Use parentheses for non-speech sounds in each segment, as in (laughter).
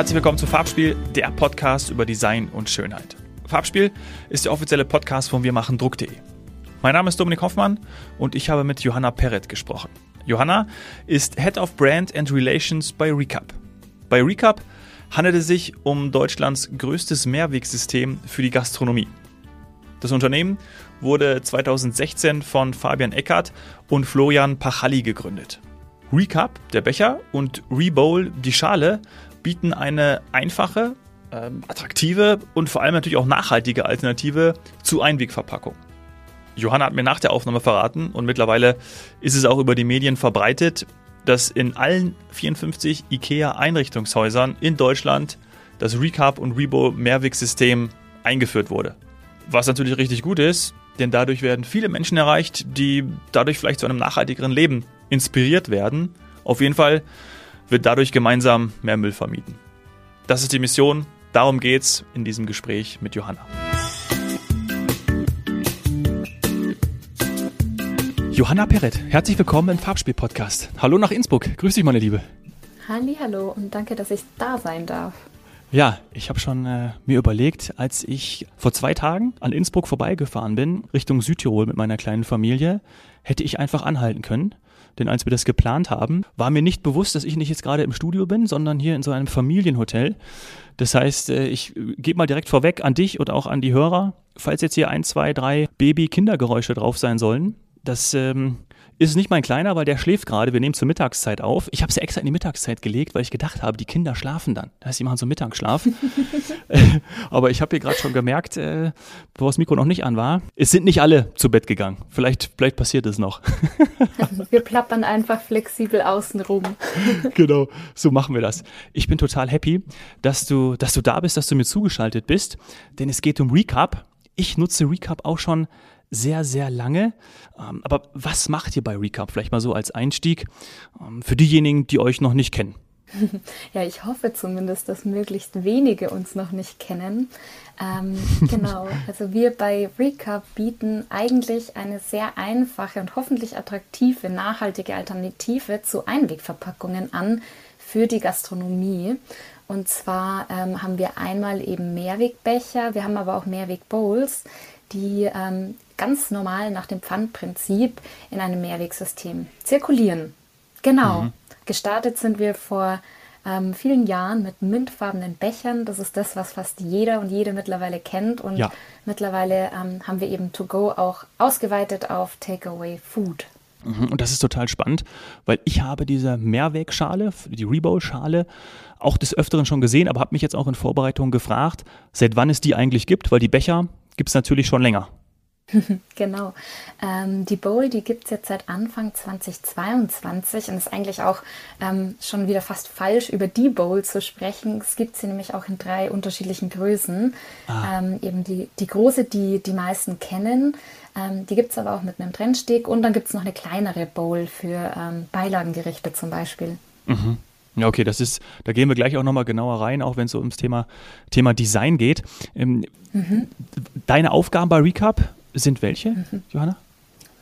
Herzlich willkommen zu Farbspiel, der Podcast über Design und Schönheit. Farbspiel ist der offizielle Podcast von Wir machen Druck.de. Mein Name ist Dominik Hoffmann und ich habe mit Johanna Perret gesprochen. Johanna ist Head of Brand and Relations bei Recap. Bei Recap handelt es sich um Deutschlands größtes Mehrwegsystem für die Gastronomie. Das Unternehmen wurde 2016 von Fabian Eckert und Florian Pachalli gegründet. Recap, der Becher, und Rebowl, die Schale, bieten eine einfache, ähm, attraktive und vor allem natürlich auch nachhaltige Alternative zu Einwegverpackung. Johanna hat mir nach der Aufnahme verraten und mittlerweile ist es auch über die Medien verbreitet, dass in allen 54 IKEA-Einrichtungshäusern in Deutschland das Recap und Rebo Mehrwegsystem eingeführt wurde. Was natürlich richtig gut ist, denn dadurch werden viele Menschen erreicht, die dadurch vielleicht zu einem nachhaltigeren Leben inspiriert werden. Auf jeden Fall wird dadurch gemeinsam mehr Müll vermieden. Das ist die Mission, darum geht's in diesem Gespräch mit Johanna. Johanna Perret, herzlich willkommen im Farbspiel-Podcast. Hallo nach Innsbruck. Grüß dich, meine Liebe. Halli, hallo und danke, dass ich da sein darf. Ja, ich habe schon äh, mir überlegt, als ich vor zwei Tagen an Innsbruck vorbeigefahren bin, Richtung Südtirol mit meiner kleinen Familie, hätte ich einfach anhalten können. Denn als wir das geplant haben, war mir nicht bewusst, dass ich nicht jetzt gerade im Studio bin, sondern hier in so einem Familienhotel. Das heißt, äh, ich gebe mal direkt vorweg an dich und auch an die Hörer, falls jetzt hier ein, zwei, drei Baby-Kindergeräusche drauf sein sollen, das ähm, ist nicht mein Kleiner, weil der schläft gerade. Wir nehmen zur Mittagszeit auf. Ich habe sie extra in die Mittagszeit gelegt, weil ich gedacht habe, die Kinder schlafen dann. Das heißt, sie machen so Mittagsschlaf. (laughs) Aber ich habe hier gerade schon gemerkt, äh, bevor das Mikro noch nicht an war, es sind nicht alle zu Bett gegangen. Vielleicht, vielleicht passiert es noch. (laughs) wir plappern einfach flexibel außen rum. (laughs) genau, so machen wir das. Ich bin total happy, dass du, dass du da bist, dass du mir zugeschaltet bist, denn es geht um Recap. Ich nutze Recap auch schon sehr, sehr lange. Ähm, aber was macht ihr bei Recap? Vielleicht mal so als Einstieg ähm, für diejenigen, die euch noch nicht kennen. (laughs) Ja, ich hoffe zumindest, dass möglichst wenige uns noch nicht kennen. Ähm, (laughs) genau, also wir bei Recap bieten eigentlich eine sehr einfache und hoffentlich attraktive, nachhaltige Alternative zu Einwegverpackungen an für die Gastronomie. Und zwar ähm, haben wir einmal eben Mehrwegbecher, wir haben aber auch Mehrwegbowls, die ähm, ganz normal nach dem Pfandprinzip in einem Mehrwegsystem zirkulieren. Genau. Mhm. Gestartet sind wir vor ähm, vielen Jahren mit mintfarbenen Bechern. Das ist das, was fast jeder und jede mittlerweile kennt. Und ja. mittlerweile ähm, haben wir eben To Go auch ausgeweitet auf Takeaway Food. Mhm. Und das ist total spannend, weil ich habe diese Mehrwegschale, die Rebowl-Schale, auch des Öfteren schon gesehen, aber habe mich jetzt auch in Vorbereitung gefragt, seit wann es die eigentlich gibt, weil die Becher gibt es natürlich schon länger. (laughs) genau. Ähm, die Bowl, die gibt es jetzt seit Anfang 2022 und ist eigentlich auch ähm, schon wieder fast falsch, über die Bowl zu sprechen. Es gibt sie nämlich auch in drei unterschiedlichen Größen. Ah. Ähm, eben die, die große, die die meisten kennen. Ähm, die gibt es aber auch mit einem Trennsteg und dann gibt es noch eine kleinere Bowl für ähm, Beilagengerichte zum Beispiel. Mhm. Ja, okay, das ist, da gehen wir gleich auch nochmal genauer rein, auch wenn es so ums Thema, Thema Design geht. Ähm, mhm. Deine Aufgaben bei Recap sind welche, mhm. Johanna?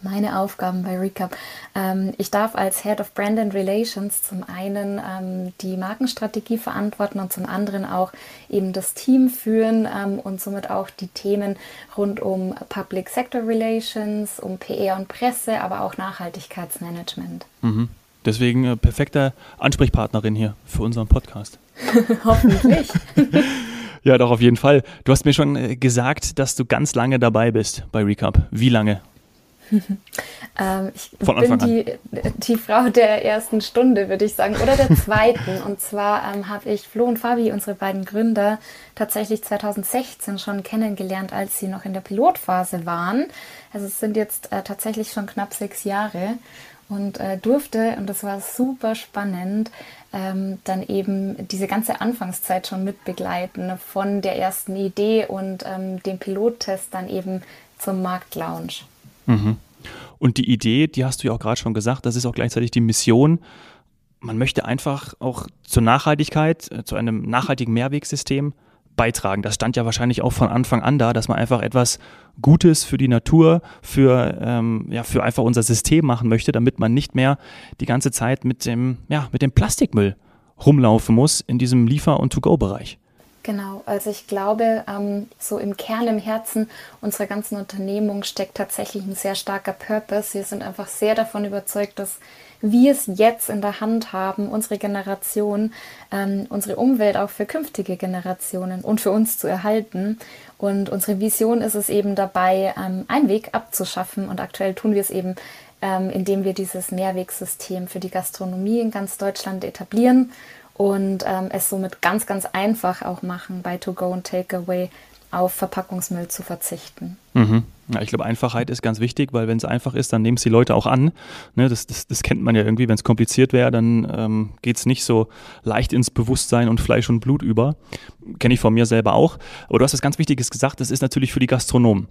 Meine Aufgaben bei Recap. Ähm, ich darf als Head of Brand and Relations zum einen ähm, die Markenstrategie verantworten und zum anderen auch eben das Team führen ähm, und somit auch die Themen rund um Public Sector Relations, um PR und Presse, aber auch Nachhaltigkeitsmanagement. Mhm. Deswegen äh, perfekte Ansprechpartnerin hier für unseren Podcast. (laughs) Hoffentlich. (laughs) ja, doch, auf jeden Fall. Du hast mir schon äh, gesagt, dass du ganz lange dabei bist bei Recap. Wie lange? (laughs) ähm, ich Von bin die, die, Frau der ersten Stunde, würde ich sagen, oder der zweiten. und zwar ähm, habe ich Flo und Fabi, unsere beiden Gründer, tatsächlich 2016 schon kennengelernt, als sie noch in der Pilotphase waren. Also es sind jetzt äh, tatsächlich schon knapp sechs Jahre und äh, durfte, und das war super spannend, ähm, dann eben diese ganze Anfangszeit schon mitbegleiten, von der ersten Idee und ähm, dem Pilottest dann eben zum Marktlaunch. Mhm. Und die Idee, die hast du ja auch gerade schon gesagt, das ist auch gleichzeitig die Mission. Man möchte einfach auch zur Nachhaltigkeit, äh, zu einem nachhaltigen Mehrwegsystem beitragen. Das stand ja wahrscheinlich auch von Anfang an da, dass man einfach etwas Gutes für die Natur, für, ähm, ja, für einfach unser System machen möchte, damit man nicht mehr die ganze Zeit mit dem, ja, mit dem Plastikmüll rumlaufen muss in diesem Liefer- und To-Go-Bereich. Genau, also ich glaube, ähm, so im Kern, im Herzen unserer ganzen Unternehmung steckt tatsächlich ein sehr starker Purpose. Wir sind einfach sehr davon überzeugt, dass wir es jetzt in der Hand haben, unsere Generation, ähm, unsere Umwelt auch für künftige Generationen und für uns zu erhalten. Und unsere Vision ist es eben dabei, ähm, einen Weg abzuschaffen. Und aktuell tun wir es eben, ähm, indem wir dieses Mehrwegsystem für die Gastronomie in ganz Deutschland etablieren und ähm, es somit ganz, ganz einfach auch machen, bei To-Go und Takeaway auf Verpackungsmüll zu verzichten. Mhm. Ja, ich glaube, Einfachheit ist ganz wichtig, weil wenn es einfach ist, dann nehmen es die Leute auch an. Ne, das, das, das kennt man ja irgendwie. Wenn es kompliziert wäre, dann ähm, geht es nicht so leicht ins Bewusstsein und Fleisch und Blut über. Kenne ich von mir selber auch. Aber du hast was ganz Wichtiges gesagt, das ist natürlich für die Gastronomen.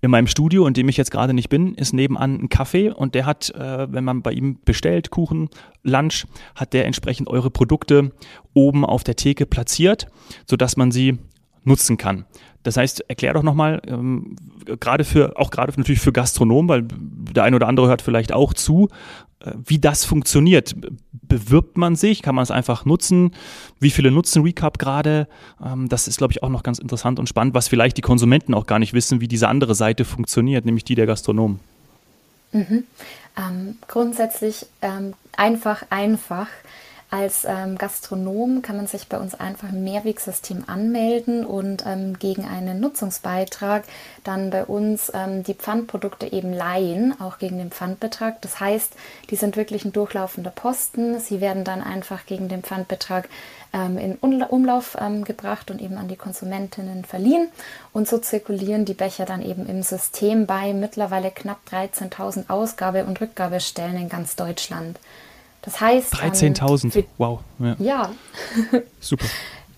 In meinem Studio, in dem ich jetzt gerade nicht bin, ist nebenan ein Kaffee und der hat, äh, wenn man bei ihm bestellt, Kuchen, Lunch, hat der entsprechend eure Produkte oben auf der Theke platziert, sodass man sie nutzen kann. Das heißt, erklär doch nochmal, ähm, gerade für, auch gerade natürlich für Gastronomen, weil der eine oder andere hört vielleicht auch zu, äh, wie das funktioniert. Bewirbt man sich? Kann man es einfach nutzen? Wie viele nutzen Recap gerade? Ähm, das ist, glaube ich, auch noch ganz interessant und spannend, was vielleicht die Konsumenten auch gar nicht wissen, wie diese andere Seite funktioniert, nämlich die der Gastronomen. Mhm. Ähm, grundsätzlich ähm, einfach, einfach. Als ähm, Gastronom kann man sich bei uns einfach im Mehrwegsystem anmelden und ähm, gegen einen Nutzungsbeitrag dann bei uns ähm, die Pfandprodukte eben leihen, auch gegen den Pfandbetrag. Das heißt, die sind wirklich ein durchlaufender Posten. Sie werden dann einfach gegen den Pfandbetrag ähm, in Umlauf ähm, gebracht und eben an die Konsumentinnen verliehen. Und so zirkulieren die Becher dann eben im System bei mittlerweile knapp 13.000 Ausgabe- und Rückgabestellen in ganz Deutschland. Das heißt. 13.000, ähm, wow. Ja. ja. (laughs) (laughs) Super.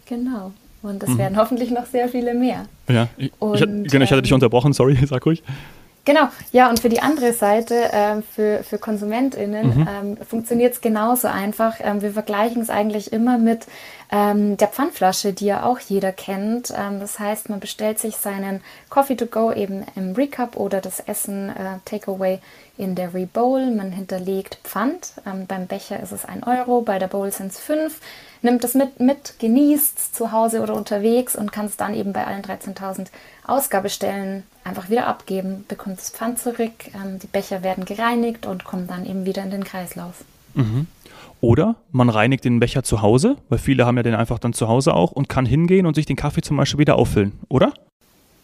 genau. Und es mhm. werden hoffentlich noch sehr viele mehr. Ja, ich, und, ich, genau, ich hatte dich ähm, unterbrochen, sorry, (laughs) sag ruhig. Genau, ja, und für die andere Seite, äh, für, für KonsumentInnen, mhm. ähm, funktioniert es genauso einfach. Ähm, wir vergleichen es eigentlich immer mit ähm, der Pfandflasche, die ja auch jeder kennt. Ähm, das heißt, man bestellt sich seinen Coffee to go eben im Recap oder das Essen äh, Takeaway in der Rebowl. Man hinterlegt Pfand. Ähm, beim Becher ist es ein Euro, bei der Bowl sind es fünf. Nimmt es mit, mit genießt es zu Hause oder unterwegs und kann es dann eben bei allen 13.000 Ausgabestellen einfach wieder abgeben, bekommt das Pfand zurück. Ähm, die Becher werden gereinigt und kommen dann eben wieder in den Kreislauf. Mhm. Oder man reinigt den Becher zu Hause, weil viele haben ja den einfach dann zu Hause auch und kann hingehen und sich den Kaffee zum Beispiel wieder auffüllen, oder?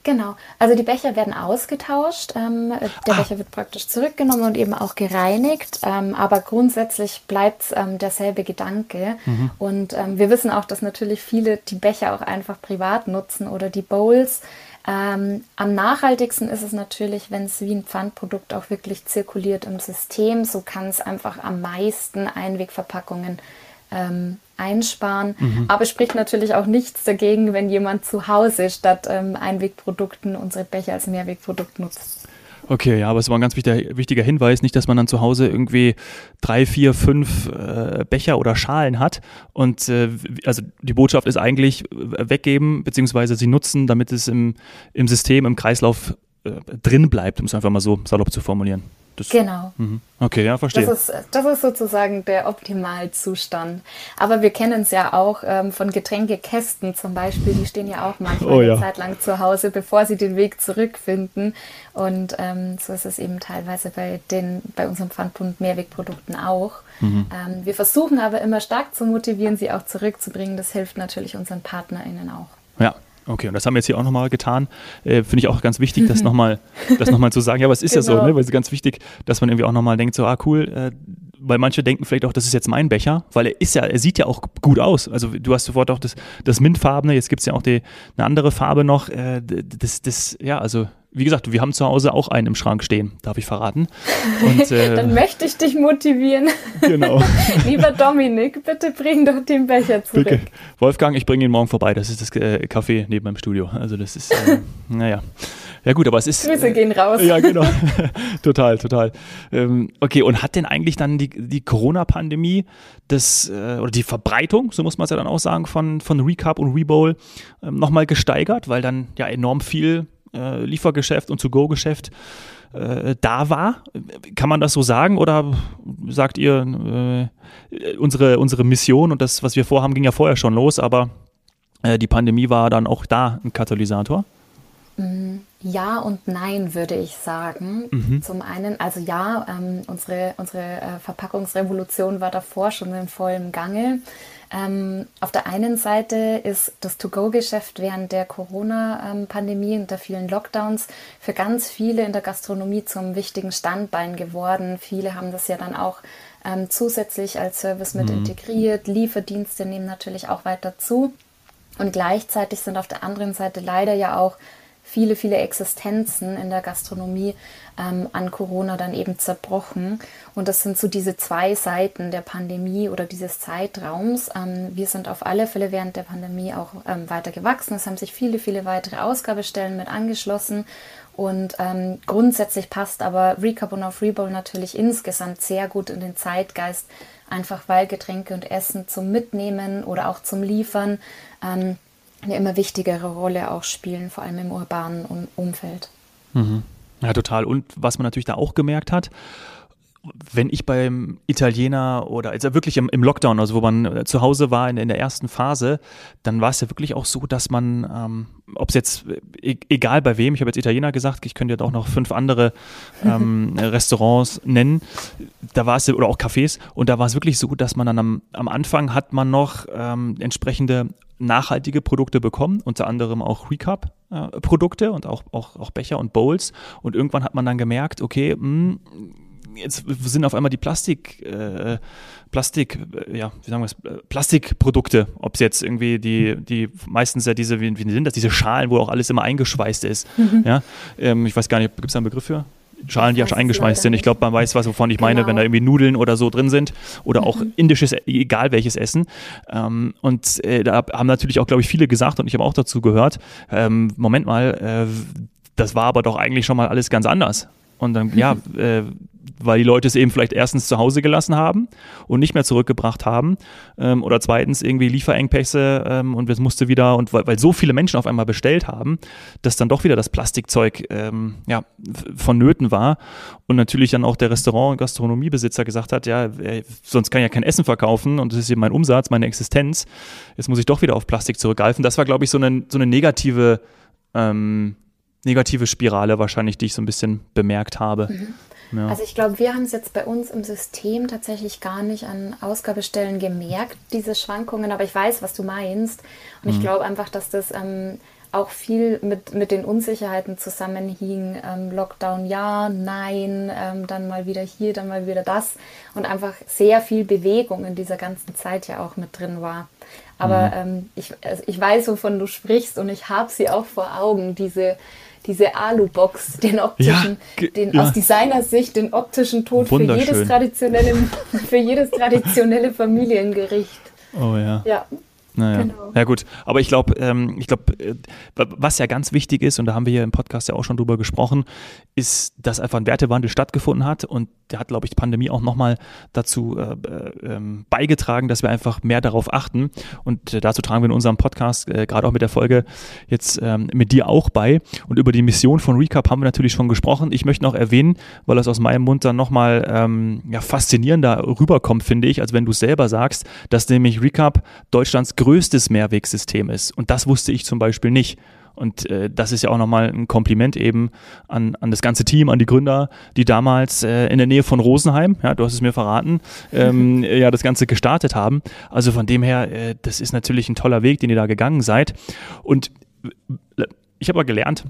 Genau, also die Becher werden ausgetauscht. Ähm, der ah. Becher wird praktisch zurückgenommen und eben auch gereinigt. Ähm, aber grundsätzlich bleibt ähm, derselbe Gedanke. Mhm. Und ähm, wir wissen auch, dass natürlich viele die Becher auch einfach privat nutzen oder die Bowls. Ähm, am nachhaltigsten ist es natürlich, wenn es wie ein Pfandprodukt auch wirklich zirkuliert im System. So kann es einfach am meisten Einwegverpackungen ähm, einsparen. Mhm. Aber spricht natürlich auch nichts dagegen, wenn jemand zu Hause statt ähm, Einwegprodukten unsere Becher als Mehrwegprodukt nutzt. Okay, ja, aber es war ein ganz wichtiger, wichtiger Hinweis, nicht, dass man dann zu Hause irgendwie drei, vier, fünf äh, Becher oder Schalen hat. Und äh, also die Botschaft ist eigentlich weggeben, beziehungsweise sie nutzen, damit es im, im System, im Kreislauf äh, drin bleibt, um es einfach mal so salopp zu formulieren. Das, genau. Mhm. Okay, ja, verstehe. Das ist, das ist sozusagen der Optimalzustand. Aber wir kennen es ja auch ähm, von Getränkekästen zum Beispiel, die stehen ja auch manchmal oh, ja. eine Zeit lang zu Hause, bevor sie den Weg zurückfinden. Und ähm, so ist es eben teilweise bei, den, bei unserem Pfandbund Mehrwegprodukten auch. Mhm. Ähm, wir versuchen aber immer stark zu motivieren, sie auch zurückzubringen. Das hilft natürlich unseren PartnerInnen auch. Ja, Okay, und das haben wir jetzt hier auch nochmal getan. Äh, Finde ich auch ganz wichtig, das (laughs) nochmal noch zu sagen. Ja, aber es ist genau. ja so, genau. ne? weil es ist ganz wichtig, dass man irgendwie auch nochmal denkt, so, ah cool, äh, weil manche denken vielleicht auch, das ist jetzt mein Becher, weil er ist ja, er sieht ja auch gut aus. Also du hast sofort auch das, das Mintfarbene, jetzt gibt es ja auch die, eine andere Farbe noch. Äh, das, das, ja, also wie gesagt, wir haben zu Hause auch einen im Schrank stehen, darf ich verraten. Und, (laughs) äh, Dann möchte ich dich motivieren. Genau. (laughs) Lieber Dominik, bitte bring doch den Becher zurück. Bitte. Wolfgang, ich bringe ihn morgen vorbei. Das ist das äh, Café neben meinem Studio. Also das ist, äh, (laughs) naja. Ja gut, aber es ist. Grüße äh, gehen raus. Ja, genau. total, total. Ähm, okay, und hat denn eigentlich dann die, die Corona-Pandemie das, äh, oder die Verbreitung, so muss man es ja dann auch sagen, von, von Recap und Rebowl ähm, nochmal gesteigert, weil dann ja enorm viel äh, Liefergeschäft und To-Go-Geschäft äh, da war. Kann man das so sagen oder sagt ihr, äh, unsere, unsere Mission und das, was wir vorhaben, ging ja vorher schon los, aber äh, die Pandemie war dann auch da ein Katalysator? Mm, ja und nein, würde ich sagen. Mhm. Zum einen, also ja, ähm, unsere, unsere äh, Verpackungsrevolution war davor schon in vollem Gange. Ähm, auf der einen Seite ist das To-Go-Geschäft während der Corona-Pandemie und der vielen Lockdowns für ganz viele in der Gastronomie zum wichtigen Standbein geworden. Viele haben das ja dann auch ähm, zusätzlich als Service mit mhm. integriert. Lieferdienste nehmen natürlich auch weiter zu. Und gleichzeitig sind auf der anderen Seite leider ja auch viele, viele Existenzen in der Gastronomie ähm, an Corona dann eben zerbrochen. Und das sind so diese zwei Seiten der Pandemie oder dieses Zeitraums. Ähm, wir sind auf alle Fälle während der Pandemie auch ähm, weiter gewachsen. Es haben sich viele, viele weitere Ausgabestellen mit angeschlossen. Und ähm, grundsätzlich passt aber Recap und auf Rebowl natürlich insgesamt sehr gut in den Zeitgeist, einfach weil Getränke und Essen zum Mitnehmen oder auch zum Liefern ähm, eine immer wichtigere Rolle auch spielen, vor allem im urbanen Umfeld. Mhm. Ja, total. Und was man natürlich da auch gemerkt hat, wenn ich beim Italiener oder also wirklich im, im Lockdown, also wo man äh, zu Hause war in, in, der ersten Phase, dann war es ja wirklich auch so, dass man, ähm, ob es jetzt, e egal bei wem, ich habe jetzt Italiener gesagt, ich könnte jetzt auch noch fünf andere ähm, (laughs) Restaurants nennen, da war es, oder auch Cafés, und da war es wirklich so, dass man dann am, am Anfang hat man noch ähm, entsprechende nachhaltige Produkte bekommen, unter anderem auch Recap-Produkte äh, und auch, auch, auch Becher und Bowls. Und irgendwann hat man dann gemerkt, okay, mh, hm, jetzt sind auf einmal die Plastik, äh, Plastik, äh, ja, wie sagen wir es, äh, Plastikprodukte, ob es jetzt irgendwie die, die meistens ja diese, wie, wie sind das, diese Schalen, wo auch alles immer eingeschweißt ist. Mhm. Ja, ähm, ich weiß gar nicht, gibt es da einen Begriff für? Schalen, die auch schon eingeschweißt sind. Ich glaube, man weiß, was wovon ich meine, genau. wenn da irgendwie Nudeln oder so drin sind oder auch mhm. indisches, egal welches Essen. Ähm, und äh, da haben natürlich auch, glaube ich, viele gesagt und ich habe auch dazu gehört, ähm, Moment mal, äh, das war aber doch eigentlich schon mal alles ganz anders. Und dann, ja, (laughs) äh, weil die Leute es eben vielleicht erstens zu Hause gelassen haben und nicht mehr zurückgebracht haben ähm, oder zweitens irgendwie Lieferengpässe ähm, und es musste wieder und weil, weil, so viele Menschen auf einmal bestellt haben, dass dann doch wieder das Plastikzeug ähm, ja, vonnöten war und natürlich dann auch der Restaurant- und Gastronomiebesitzer gesagt hat, ja, ey, sonst kann ich ja kein Essen verkaufen und das ist eben mein Umsatz, meine Existenz, jetzt muss ich doch wieder auf Plastik zurückgreifen. Das war, glaube ich, so eine, so eine negative ähm, negative Spirale wahrscheinlich, die ich so ein bisschen bemerkt habe. Mhm. Ja. Also ich glaube, wir haben es jetzt bei uns im System tatsächlich gar nicht an Ausgabestellen gemerkt, diese Schwankungen, aber ich weiß, was du meinst. Und mhm. ich glaube einfach, dass das ähm, auch viel mit, mit den Unsicherheiten zusammenhing. Ähm, Lockdown ja, nein, ähm, dann mal wieder hier, dann mal wieder das. Und einfach sehr viel Bewegung in dieser ganzen Zeit ja auch mit drin war. Aber mhm. ähm, ich, also ich weiß, wovon du sprichst und ich habe sie auch vor Augen, diese diese Alu-Box, den optischen, ja, den ja. aus Designersicht den optischen Tod für jedes traditionelle, (laughs) für jedes traditionelle Familiengericht. Oh ja. Ja, naja. Genau. Ja gut, aber ich glaube, ähm, ich glaube, äh, was ja ganz wichtig ist, und da haben wir hier im Podcast ja auch schon drüber gesprochen, ist, dass einfach ein Wertewandel stattgefunden hat und der hat, glaube ich, die Pandemie auch nochmal dazu äh, äh, ähm, beigetragen, dass wir einfach mehr darauf achten und äh, dazu tragen wir in unserem Podcast, äh, gerade auch mit der Folge jetzt ähm, mit dir auch bei und über die Mission von Recap haben wir natürlich schon gesprochen. Ich möchte noch erwähnen, weil das aus meinem Mund dann nochmal ähm, ja, faszinierender rüberkommt, finde ich, als wenn du es selber sagst, dass nämlich Recap Deutschlands größtes Mehrwegsystem ist. Und das wusste ich zum Beispiel nicht. Und äh, das ist ja auch nochmal ein Kompliment eben an, an das ganze Team, an die Gründer, die damals äh, in der Nähe von Rosenheim, ja, du hast es mir verraten, (laughs) ähm, ja, das Ganze gestartet haben. Also von dem her, äh, das ist natürlich ein toller Weg, den ihr da gegangen seid. Und äh, ich habe aber gelernt,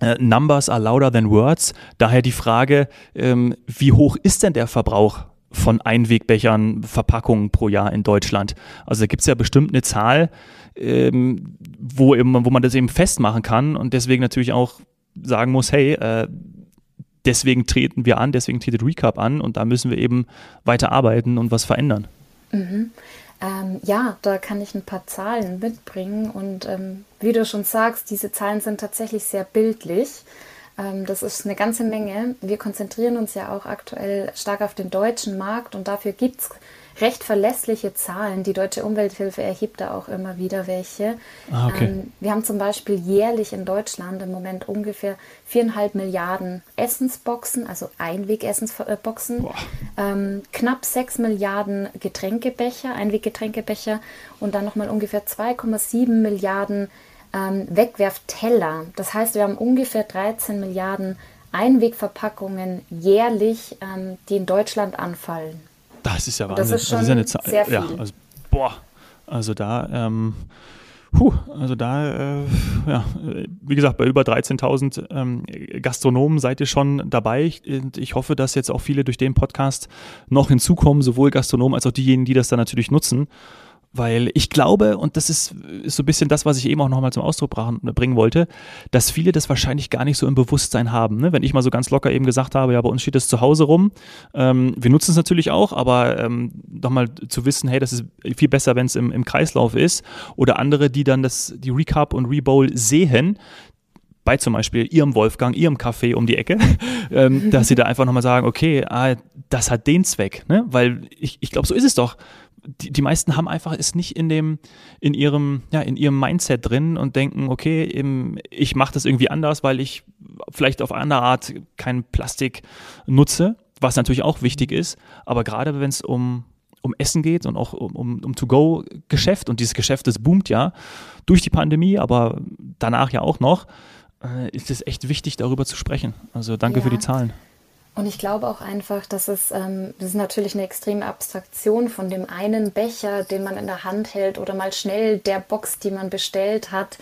äh, Numbers are louder than words. Daher die Frage, ähm, wie hoch ist denn der Verbrauch von Einwegbechern, Verpackungen pro Jahr in Deutschland. Also da gibt es ja bestimmt eine Zahl, ähm, wo, eben, wo man das eben festmachen kann und deswegen natürlich auch sagen muss, hey, äh, deswegen treten wir an, deswegen tretet Recap an und da müssen wir eben weiter arbeiten und was verändern. Mhm. Ähm, ja, da kann ich ein paar Zahlen mitbringen und ähm, wie du schon sagst, diese Zahlen sind tatsächlich sehr bildlich. Ähm, das ist eine ganze Menge. Wir konzentrieren uns ja auch aktuell stark auf den deutschen Markt und dafür gibt es recht verlässliche Zahlen. Die Deutsche Umwelthilfe erhebt da auch immer wieder welche. Ah, okay. ähm, wir haben zum Beispiel jährlich in Deutschland im Moment ungefähr viereinhalb Milliarden Essensboxen, also Einwegessensboxen, ähm, knapp sechs Milliarden Getränkebecher, Einweggetränkebecher und dann nochmal ungefähr 2,7 Milliarden ähm, Wegwerfteller. Das heißt, wir haben ungefähr 13 Milliarden Einwegverpackungen jährlich, ähm, die in Deutschland anfallen. Das ist ja Wahnsinn. Das ist, schon das ist ja eine Zahl. Sehr viel. Ja, also, boah, also da, ähm, puh, also da, äh, ja, wie gesagt, bei über 13.000 ähm, Gastronomen seid ihr schon dabei. Und ich hoffe, dass jetzt auch viele durch den Podcast noch hinzukommen, sowohl Gastronomen als auch diejenigen, die das dann natürlich nutzen. Weil ich glaube, und das ist, so ein bisschen das, was ich eben auch nochmal zum Ausdruck bringen wollte, dass viele das wahrscheinlich gar nicht so im Bewusstsein haben. Ne? Wenn ich mal so ganz locker eben gesagt habe, ja, bei uns steht das zu Hause rum. Ähm, wir nutzen es natürlich auch, aber ähm, nochmal zu wissen, hey, das ist viel besser, wenn es im, im Kreislauf ist. Oder andere, die dann das, die Recap und Rebowl sehen, bei zum Beispiel ihrem Wolfgang, ihrem Café um die Ecke, (laughs) ähm, dass sie da einfach nochmal sagen, okay, ah, das hat den Zweck, ne? Weil ich, ich glaube, so ist es doch die, die meisten haben einfach es nicht in dem, in ihrem, ja, in ihrem Mindset drin und denken, okay, eben, ich mache das irgendwie anders, weil ich vielleicht auf andere Art kein Plastik nutze, was natürlich auch wichtig ist. Aber gerade wenn es um, um Essen geht und auch um, um, um To-Go-Geschäft und dieses Geschäft, das boomt ja durch die Pandemie, aber danach ja auch noch, äh, ist es echt wichtig, darüber zu sprechen. Also danke ja. für die Zahlen. Und ich glaube auch einfach, dass es, ähm, das ist natürlich eine extreme Abstraktion von dem einen Becher, den man in der Hand hält oder mal schnell der Box, die man bestellt hat,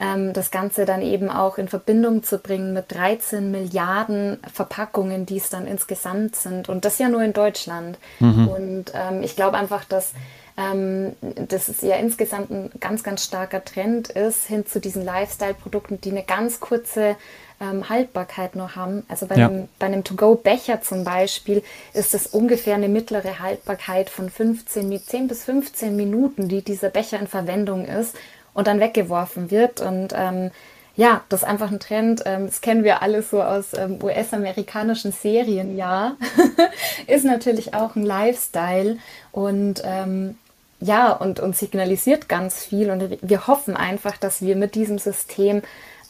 ähm, das Ganze dann eben auch in Verbindung zu bringen mit 13 Milliarden Verpackungen, die es dann insgesamt sind. Und das ja nur in Deutschland. Mhm. Und ähm, ich glaube einfach, dass dass es ja insgesamt ein ganz, ganz starker Trend ist hin zu diesen Lifestyle-Produkten, die eine ganz kurze ähm, Haltbarkeit nur haben. Also bei, ja. einem, einem To-Go-Becher zum Beispiel ist es ungefähr eine mittlere Haltbarkeit von 15, 10 bis 15 Minuten, die dieser Becher in Verwendung ist und dann weggeworfen wird. Und ähm, ja, das ist einfach ein Trend. Ähm, das kennen wir alle so aus ähm, US-amerikanischen Serien, ja. (laughs) ist natürlich auch ein Lifestyle und ähm, ja, und, und signalisiert ganz viel. Und wir hoffen einfach, dass wir mit diesem System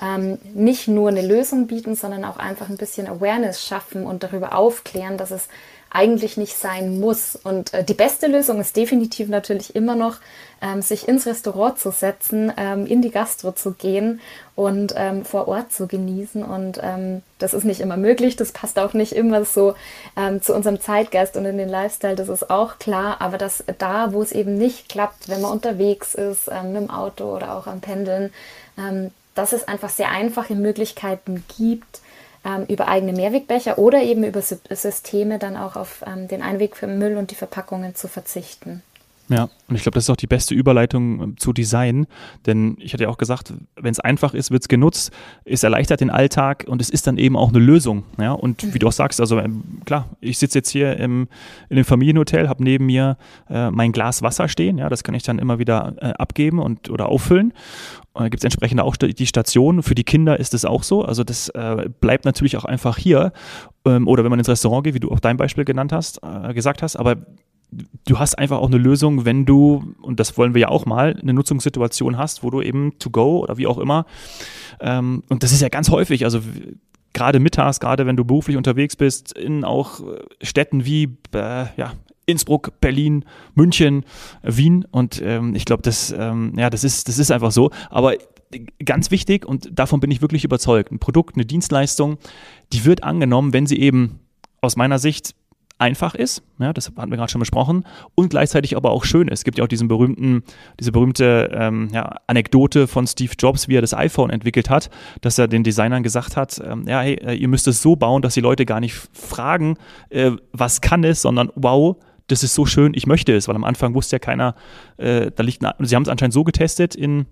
ähm, nicht nur eine Lösung bieten, sondern auch einfach ein bisschen Awareness schaffen und darüber aufklären, dass es eigentlich nicht sein muss. Und äh, die beste Lösung ist definitiv natürlich immer noch, ähm, sich ins Restaurant zu setzen, ähm, in die Gastro zu gehen und ähm, vor Ort zu genießen. Und ähm, das ist nicht immer möglich, das passt auch nicht immer so ähm, zu unserem Zeitgeist und in den Lifestyle, das ist auch klar. Aber dass da, wo es eben nicht klappt, wenn man unterwegs ist, ähm, mit dem Auto oder auch am Pendeln, dass es einfach sehr einfache Möglichkeiten gibt, über eigene Mehrwegbecher oder eben über Systeme dann auch auf ähm, den Einwegmüll und die Verpackungen zu verzichten. Ja, und ich glaube, das ist auch die beste Überleitung ähm, zu Design, denn ich hatte ja auch gesagt, wenn es einfach ist, wird es genutzt, es erleichtert den Alltag und es ist dann eben auch eine Lösung. Ja, und mhm. wie du auch sagst, also ähm, klar, ich sitze jetzt hier im, in dem Familienhotel, habe neben mir äh, mein Glas Wasser stehen, ja, das kann ich dann immer wieder äh, abgeben und oder auffüllen. Und da gibt es entsprechend auch die Station. Für die Kinder ist es auch so. Also das äh, bleibt natürlich auch einfach hier. Ähm, oder wenn man ins Restaurant geht, wie du auch dein Beispiel genannt hast, äh, gesagt hast. Aber du hast einfach auch eine Lösung, wenn du, und das wollen wir ja auch mal, eine Nutzungssituation hast, wo du eben to go oder wie auch immer, ähm, und das ist ja ganz häufig, also gerade mittags, gerade wenn du beruflich unterwegs bist, in auch Städten wie äh, ja, Innsbruck, Berlin, München, Wien und ähm, ich glaube, das, ähm, ja, das ist, das ist einfach so. Aber ganz wichtig und davon bin ich wirklich überzeugt, ein Produkt, eine Dienstleistung, die wird angenommen, wenn sie eben aus meiner Sicht einfach ist, ja, das hatten wir gerade schon besprochen, und gleichzeitig aber auch schön ist. Es gibt ja auch diesen berühmten, diese berühmte ähm, ja, Anekdote von Steve Jobs, wie er das iPhone entwickelt hat, dass er den Designern gesagt hat, ähm, ja, hey, äh, ihr müsst es so bauen, dass die Leute gar nicht fragen, äh, was kann es, sondern wow, das ist so schön, ich möchte es, weil am Anfang wusste ja keiner, äh, da liegt, eine, sie haben es anscheinend so getestet in,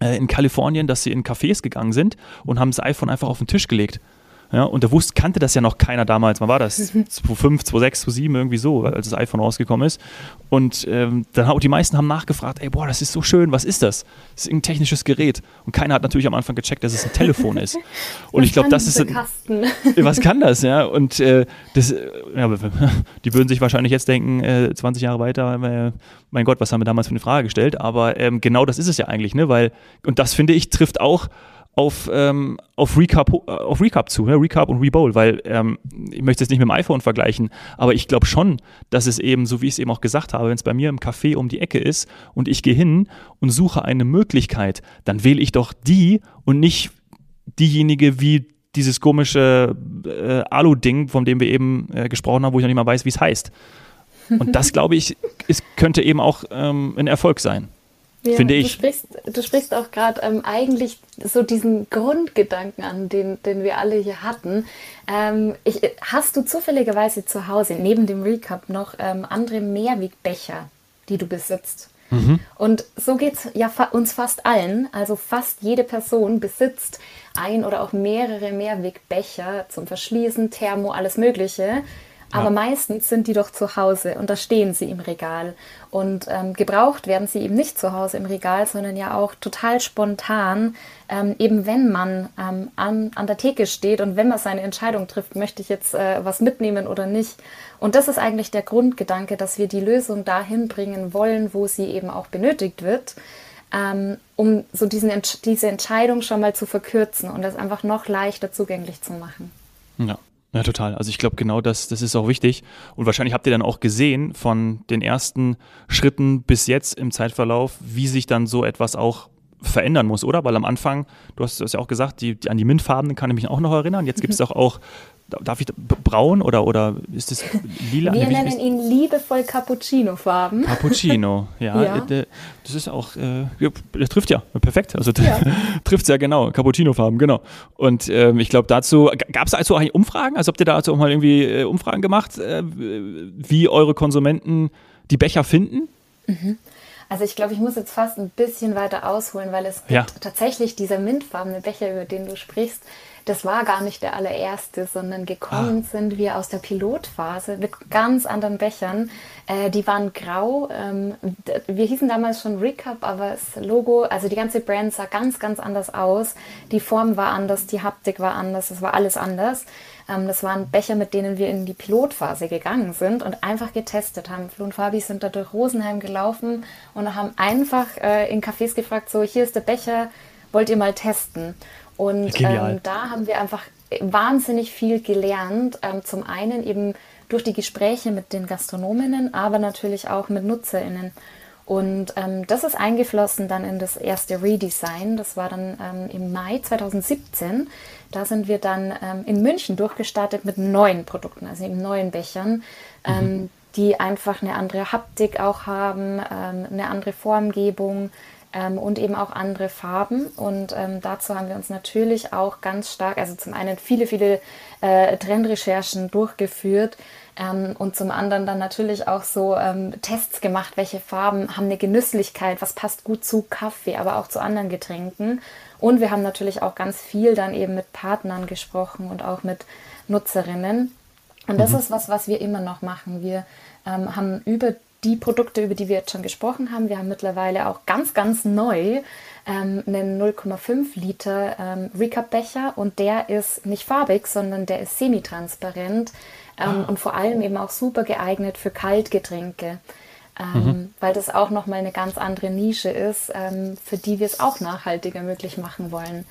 äh, in Kalifornien, dass sie in Cafés gegangen sind und haben das iPhone einfach auf den Tisch gelegt Ja, und da wusste, kannte das ja noch keiner damals. Wann war das? 2005, 2006, 2007, irgendwie so, als das iPhone rausgekommen ist. Und ähm, dann auch die meisten haben nachgefragt, ey, boah, das ist so schön, was ist das? Das ist ein technisches Gerät. Und keiner hat natürlich am Anfang gecheckt, dass es ein Telefon ist. (laughs) Und ich glaube, das ist. Ein, was kann das, ja? Und äh, das, ja, (laughs) die würden sich wahrscheinlich jetzt denken, äh, 20 Jahre weiter, äh, mein Gott, was haben wir damals für eine Frage gestellt? Aber ähm, genau das ist es ja eigentlich, ne? Weil, und das finde ich, trifft auch auf, ähm, auf, Recap, auf Recap zu, ne? Recap und Rebowl, weil ähm, ich möchte es nicht mit dem iPhone vergleichen, aber ich glaube schon, dass es eben, so wie ich es eben auch gesagt habe, wenn es bei mir im Café um die Ecke ist und ich gehe hin und suche eine Möglichkeit, dann wähle ich doch die und nicht diejenige wie dieses komische äh, Alu-Ding, von dem wir eben äh, gesprochen haben, wo ich noch nicht mal weiß, wie es heißt. Und das, (laughs) glaube ich, ist, könnte eben auch ähm, ein Erfolg sein. Ja, finde ich. Du sprichst, du sprichst auch gerade ähm, eigentlich so diesen Grundgedanken an, den, den wir alle hier hatten. Ähm, ich, hast du zufälligerweise zu Hause neben dem Recap noch ähm, andere Mehrwegbecher, die du besitzt? Mhm. Und so geht es ja fa uns fast allen. Also fast jede Person besitzt ein oder auch mehrere Mehrwegbecher zum Verschließen, Thermo, alles Mögliche. Aber ja. meistens sind die doch zu Hause und da stehen sie im Regal. Und ähm, gebraucht werden sie eben nicht zu Hause im Regal, sondern ja auch total spontan, ähm, eben wenn man ähm, an, an der Theke steht und wenn man seine Entscheidung trifft, möchte ich jetzt äh, was mitnehmen oder nicht. Und das ist eigentlich der Grundgedanke, dass wir die Lösung dahin bringen wollen, wo sie eben auch benötigt wird. Ähm, um so diesen, diese Entscheidung schon mal zu verkürzen und das einfach noch leichter zugänglich zu machen. Ja. Ja, total. Also ich glaube, genau das, das ist auch wichtig. Und wahrscheinlich habt ihr dann auch gesehen von den ersten Schritten bis jetzt im Zeitverlauf, wie sich dann so etwas auch verändern muss, oder? Weil am Anfang, du hast es ja auch gesagt, die, die, an die Mintfarben kann ich mich auch noch erinnern. Jetzt gibt es doch auch darf ich braun oder, oder ist es lila? Wir nennen ihn liebevoll Cappuccino-Farben. Cappuccino, (laughs) ja. ja. Das ist auch, äh, der trifft ja, perfekt. Also ja. (laughs) trifft es ja genau, Cappuccino-Farben, genau. Und ähm, ich glaube dazu, gab es also auch Umfragen? Also habt ihr dazu auch mal irgendwie äh, Umfragen gemacht, äh, wie eure Konsumenten die Becher finden? Mhm. Also ich glaube, ich muss jetzt fast ein bisschen weiter ausholen, weil es ja. tatsächlich dieser mintfarbene Becher, über den du sprichst, das war gar nicht der allererste, sondern gekommen ah. sind wir aus der Pilotphase mit ganz anderen Bechern. Äh, die waren grau. Ähm, wir hießen damals schon Recap, aber das Logo, also die ganze Brand sah ganz, ganz anders aus. Die Form war anders, die Haptik war anders, es war alles anders. Ähm, das waren Becher, mit denen wir in die Pilotphase gegangen sind und einfach getestet haben. Flo und Fabi sind da durch Rosenheim gelaufen und haben einfach äh, in Cafés gefragt, so hier ist der Becher, wollt ihr mal testen? Und ähm, da haben wir einfach wahnsinnig viel gelernt. Ähm, zum einen eben durch die Gespräche mit den Gastronominnen, aber natürlich auch mit NutzerInnen. Und ähm, das ist eingeflossen dann in das erste Redesign. Das war dann ähm, im Mai 2017. Da sind wir dann ähm, in München durchgestartet mit neuen Produkten, also eben neuen Bechern, ähm, mhm. die einfach eine andere Haptik auch haben, ähm, eine andere Formgebung, ähm, und eben auch andere Farben. Und ähm, dazu haben wir uns natürlich auch ganz stark, also zum einen viele, viele äh, Trendrecherchen durchgeführt ähm, und zum anderen dann natürlich auch so ähm, Tests gemacht, welche Farben haben eine Genüsslichkeit, was passt gut zu Kaffee, aber auch zu anderen Getränken. Und wir haben natürlich auch ganz viel dann eben mit Partnern gesprochen und auch mit Nutzerinnen. Und das mhm. ist was, was wir immer noch machen. Wir ähm, haben über die Produkte, über die wir jetzt schon gesprochen haben. Wir haben mittlerweile auch ganz, ganz neu ähm, einen 0,5 Liter ähm, Recap-Becher und der ist nicht farbig, sondern der ist semi-transparent ähm, ah. und vor allem eben auch super geeignet für Kaltgetränke. Ähm, mhm. Weil das auch nochmal eine ganz andere Nische ist, ähm, für die wir es auch nachhaltiger möglich machen wollen.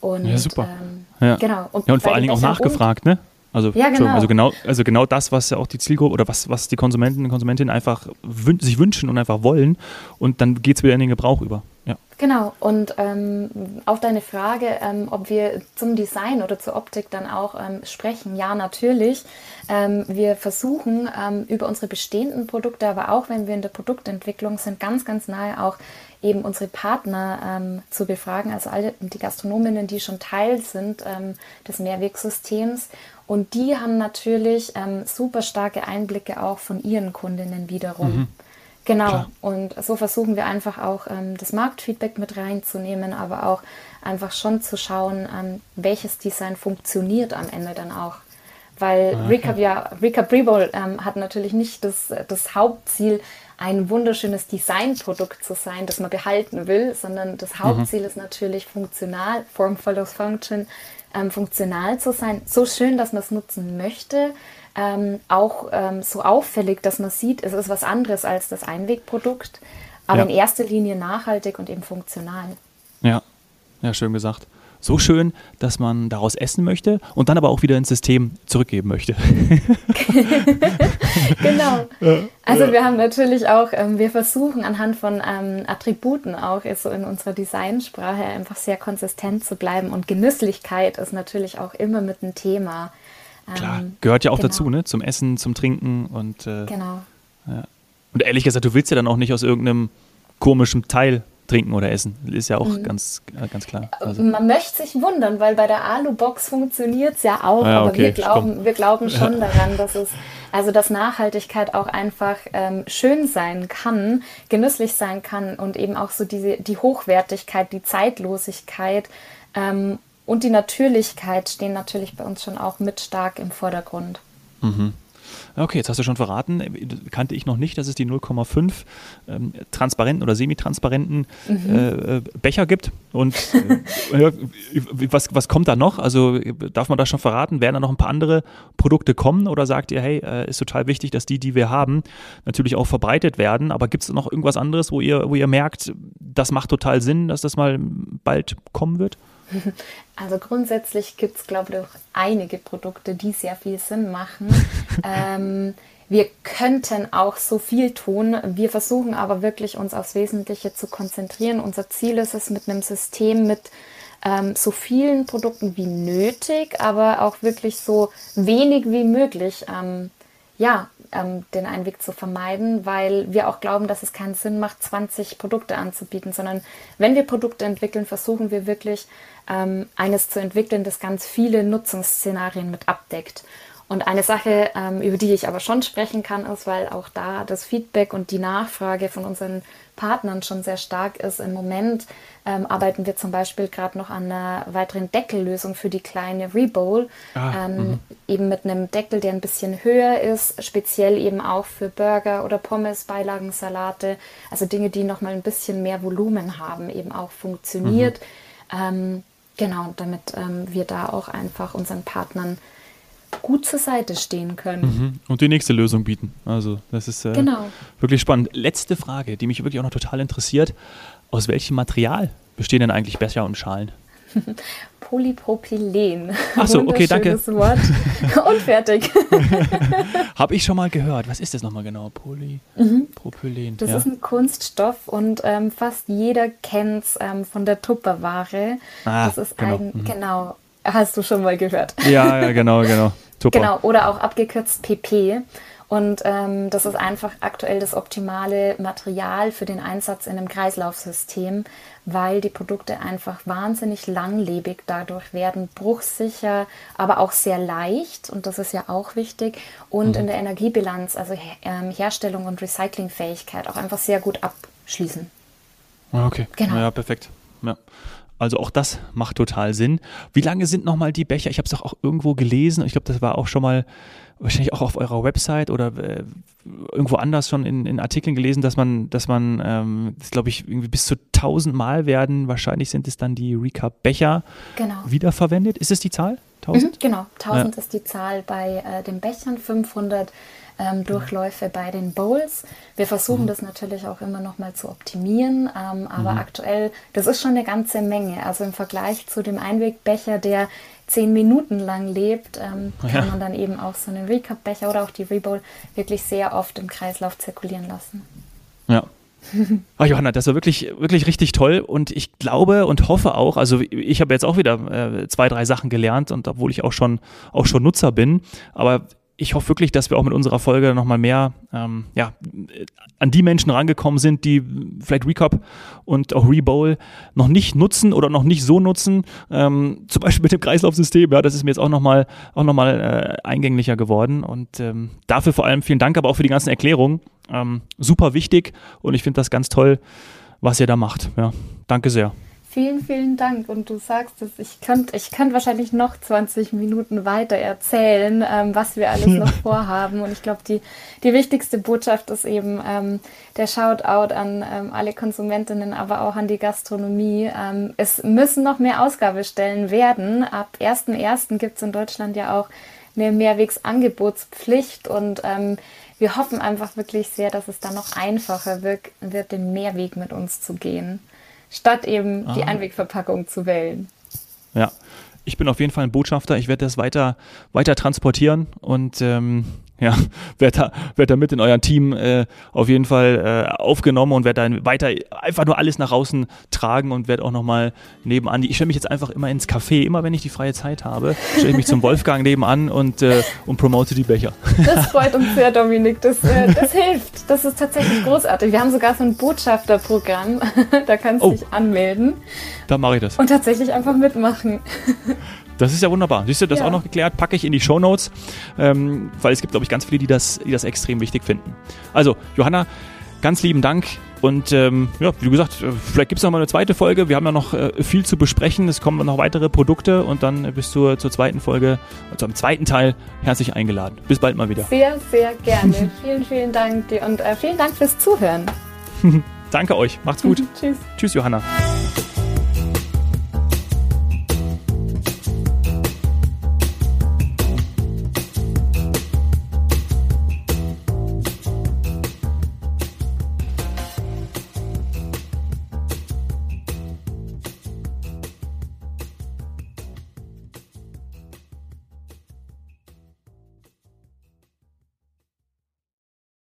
Und, ja, super. Ähm, ja. Genau. Und, ja, und vor allen Dingen auch nachgefragt, ne? Also, ja, genau. also genau, also genau das, was ja auch die Zielgruppe oder was, was die Konsumenten und Konsumentinnen einfach wün sich wünschen und einfach wollen. Und dann geht es wieder in den Gebrauch über. Ja. Genau, und ähm, auf deine Frage, ähm, ob wir zum Design oder zur Optik dann auch ähm, sprechen, ja, natürlich. Ähm, wir versuchen ähm, über unsere bestehenden Produkte, aber auch wenn wir in der Produktentwicklung sind, ganz, ganz nahe auch eben unsere Partner ähm, zu befragen, also alle die Gastronominnen, die schon Teil sind des Mehrwegsystems und die haben natürlich ähm, super starke Einblicke auch von ihren Kundinnen wiederum. Mhm. Genau. Klar. Und so versuchen wir einfach auch ähm, das Marktfeedback mit reinzunehmen, aber auch einfach schon zu schauen, ähm, welches Design funktioniert am Ende dann auch. Weil ah, okay. Recap, ja, Recap Rebol ähm, hat natürlich nicht das, das Hauptziel, ein wunderschönes Designprodukt zu sein, das man behalten will, sondern das mhm. Hauptziel mhm. ist natürlich funktional, Form follows Function, ähm, funktional zu sein, so schön, dass man es nutzen möchte, ähm, auch ähm, so auffällig, dass man sieht, es ist was anderes als das Einwegprodukt, aber ja. in erster Linie nachhaltig und eben funktional. Ja, ja, schön gesagt so schön, dass man daraus essen möchte und dann aber auch wieder ins System zurückgeben möchte. (laughs) genau. Also wir haben natürlich auch, ähm, wir versuchen anhand von ähm, Attributen auch so in unserer Designsprache einfach sehr konsistent zu bleiben und Genüsslichkeit ist natürlich auch immer mit ein Thema. Klar, ähm, gehört ja auch genau. dazu, ne? Zum Essen, zum Trinken und äh, genau. Ja. Und ehrlich gesagt, du willst ja dann auch nicht aus irgendeinem komischen Teil trinken oder essen. Ist ja auch mhm. ganz, äh, ganz klar. Also. Man möchte sich wundern, weil bei der Alu-Box funktioniert es ja auch, ja, aber wir glauben, wir glauben (laughs) schon ja. daran, dass es, also dass Nachhaltigkeit auch einfach ähm, schön sein kann, genüsslich sein kann und eben auch so diese, die Hochwertigkeit, die Zeitlosigkeit ähm, und die Natürlichkeit stehen natürlich bei uns schon auch mit stark im Vordergrund. Mhm. Okay, jetzt hast du schon verraten, kannte ich noch nicht, dass es die 0,5 ähm, transparenten oder semitransparenten mhm. äh, Becher gibt. Und äh, (laughs) was, was kommt da noch? Also darf man das schon verraten? Werden da noch ein paar andere Produkte kommen oder sagt ihr, hey, äh, ist total wichtig, dass die, die wir haben, natürlich auch verbreitet werden? Aber gibt es noch irgendwas anderes, wo ihr, wo ihr merkt, das macht total Sinn, dass das mal bald kommen wird? (laughs) Also grundsätzlich gibt es, glaube ich, auch einige Produkte, die sehr viel Sinn machen. (laughs) ähm, wir könnten auch so viel tun. Wir versuchen aber wirklich uns aufs Wesentliche zu konzentrieren. Unser Ziel ist es mit einem System mit ähm, so vielen Produkten wie nötig, aber auch wirklich so wenig wie möglich ähm, ja, ähm, den Einweg zu vermeiden, weil wir auch glauben, dass es keinen Sinn macht, 20 Produkte anzubieten, sondern wenn wir Produkte entwickeln, versuchen wir wirklich ähm, eines zu entwickeln, das ganz viele Nutzungsszenarien mit abdeckt. Und eine Sache, ähm, über die ich aber schon sprechen kann, ist, weil auch da das Feedback und die Nachfrage von unseren Partnern schon sehr stark ist. Im Moment ähm, arbeiten wir zum Beispiel gerade noch an einer weiteren Deckellösung für die kleine Rebowl. Ah, ähm, mhm. eben mit einem Deckel, der ein bisschen höher ist, speziell eben auch für Burger oder Pommes, Beilagen, Salate. Also Dinge, die nochmal ein bisschen mehr Volumen haben, eben auch funktioniert. Mhm. Ähm, genau, damit ähm, wir da auch einfach unseren Partnern gut zur Seite stehen können. Mhm. Und die nächste Lösung bieten. Also das ist äh, genau. wirklich spannend. Letzte Frage, die mich wirklich auch noch total interessiert. Aus welchem Material bestehen denn eigentlich Becher und Schalen? (laughs) Polypropylen. Achso, okay, danke. Wort. (laughs) Und fertig. (laughs) Habe ich schon mal gehört. Was ist das nochmal genau? Polypropylen. Mhm. Das ja. ist ein Kunststoff und ähm, fast jeder kennt es ähm, von der Tupperware. Ah, das ist genau. ein, mhm. genau, Hast du schon mal gehört. Ja, ja, genau, genau. Super. Genau, oder auch abgekürzt PP. Und ähm, das ist einfach aktuell das optimale Material für den Einsatz in einem Kreislaufsystem, weil die Produkte einfach wahnsinnig langlebig dadurch werden, bruchsicher, aber auch sehr leicht. Und das ist ja auch wichtig. Und mhm. in der Energiebilanz, also ähm, Herstellung und Recyclingfähigkeit, auch einfach sehr gut abschließen. Ah, okay, genau. Ja, perfekt. Ja. Also auch das macht total Sinn. Wie lange sind nochmal die Becher? Ich habe es doch auch irgendwo gelesen. Ich glaube, das war auch schon mal wahrscheinlich auch auf eurer Website oder äh, irgendwo anders schon in, in, Artikeln gelesen, dass man, dass man, ähm, das glaube ich, irgendwie bis zu 1000 Mal werden, wahrscheinlich sind es dann die Recap-Becher genau. wiederverwendet. Ist es die Zahl? 1000? Mhm, genau, 1000 ja. ist die Zahl bei äh, den Bechern, 500 ähm, Durchläufe bei den Bowls. Wir versuchen mhm. das natürlich auch immer noch mal zu optimieren, ähm, aber mhm. aktuell, das ist schon eine ganze Menge. Also im Vergleich zu dem Einwegbecher, der zehn Minuten lang lebt, ähm, kann ja. man dann eben auch so einen Recap-Becher oder auch die Rebowl wirklich sehr oft im Kreislauf zirkulieren lassen. Ja, Ach, (laughs) Johanna, das war wirklich, wirklich richtig toll. Und ich glaube und hoffe auch, also ich habe jetzt auch wieder äh, zwei, drei Sachen gelernt und obwohl ich auch schon, auch schon Nutzer bin, aber ich hoffe wirklich, dass wir auch mit unserer Folge nochmal mehr ähm, ja, an die Menschen rangekommen sind, die vielleicht Recop und auch Rebowl noch nicht nutzen oder noch nicht so nutzen. Ähm, zum Beispiel mit dem Kreislaufsystem, ja, das ist mir jetzt auch nochmal auch noch mal, äh, eingänglicher geworden. Und ähm, dafür vor allem vielen Dank, aber auch für die ganzen Erklärungen. Ähm, super wichtig und ich finde das ganz toll, was ihr da macht. Ja, danke sehr. Vielen, vielen Dank. Und du sagst es, ich könnte ich könnt wahrscheinlich noch 20 Minuten weiter erzählen, ähm, was wir alles noch (laughs) vorhaben. Und ich glaube, die, die wichtigste Botschaft ist eben ähm, der Shoutout an ähm, alle Konsumentinnen, aber auch an die Gastronomie. Ähm, es müssen noch mehr Ausgabestellen werden. Ab 1.1. gibt es in Deutschland ja auch eine Mehrwegsangebotspflicht und ähm, wir hoffen einfach wirklich sehr, dass es dann noch einfacher wird, wird den Mehrweg mit uns zu gehen statt eben ah. die Einwegverpackung zu wählen. Ja, ich bin auf jeden Fall ein Botschafter. Ich werde das weiter, weiter transportieren und ähm, (laughs) ja, werde da, werd da mit in euer Team äh, auf jeden Fall äh, aufgenommen und werde dann weiter einfach nur alles nach außen tragen und werde auch nochmal nebenan. Ich stelle mich jetzt einfach immer ins Café, immer wenn ich die freie Zeit habe, stelle ich mich zum Wolfgang nebenan und, äh, und promote die Becher. (laughs) Das freut uns sehr, Dominik. Das, äh, das hilft. Das ist tatsächlich großartig. Wir haben sogar so ein Botschafterprogramm. (laughs) da kannst du oh. dich anmelden. Da mache ich das. Und tatsächlich einfach mitmachen. Das ist ja wunderbar. Siehst du, das ja. auch noch geklärt, packe ich in die Show Notes, ähm, weil es gibt, glaube ich, ganz viele, die das, die das extrem wichtig finden. Also, Johanna, ganz lieben Dank. Und ähm, ja, wie gesagt, äh, vielleicht gibt es noch mal eine zweite Folge. Wir haben ja noch äh, viel zu besprechen. Es kommen noch weitere Produkte und dann bis zur, zur zweiten Folge, also am zweiten Teil, herzlich eingeladen. Bis bald mal wieder. Sehr, sehr gerne. (laughs) vielen, vielen Dank dir und äh, vielen Dank fürs Zuhören. (laughs) Danke euch. Macht's gut. (laughs) Tschüss. Tschüss, Johanna.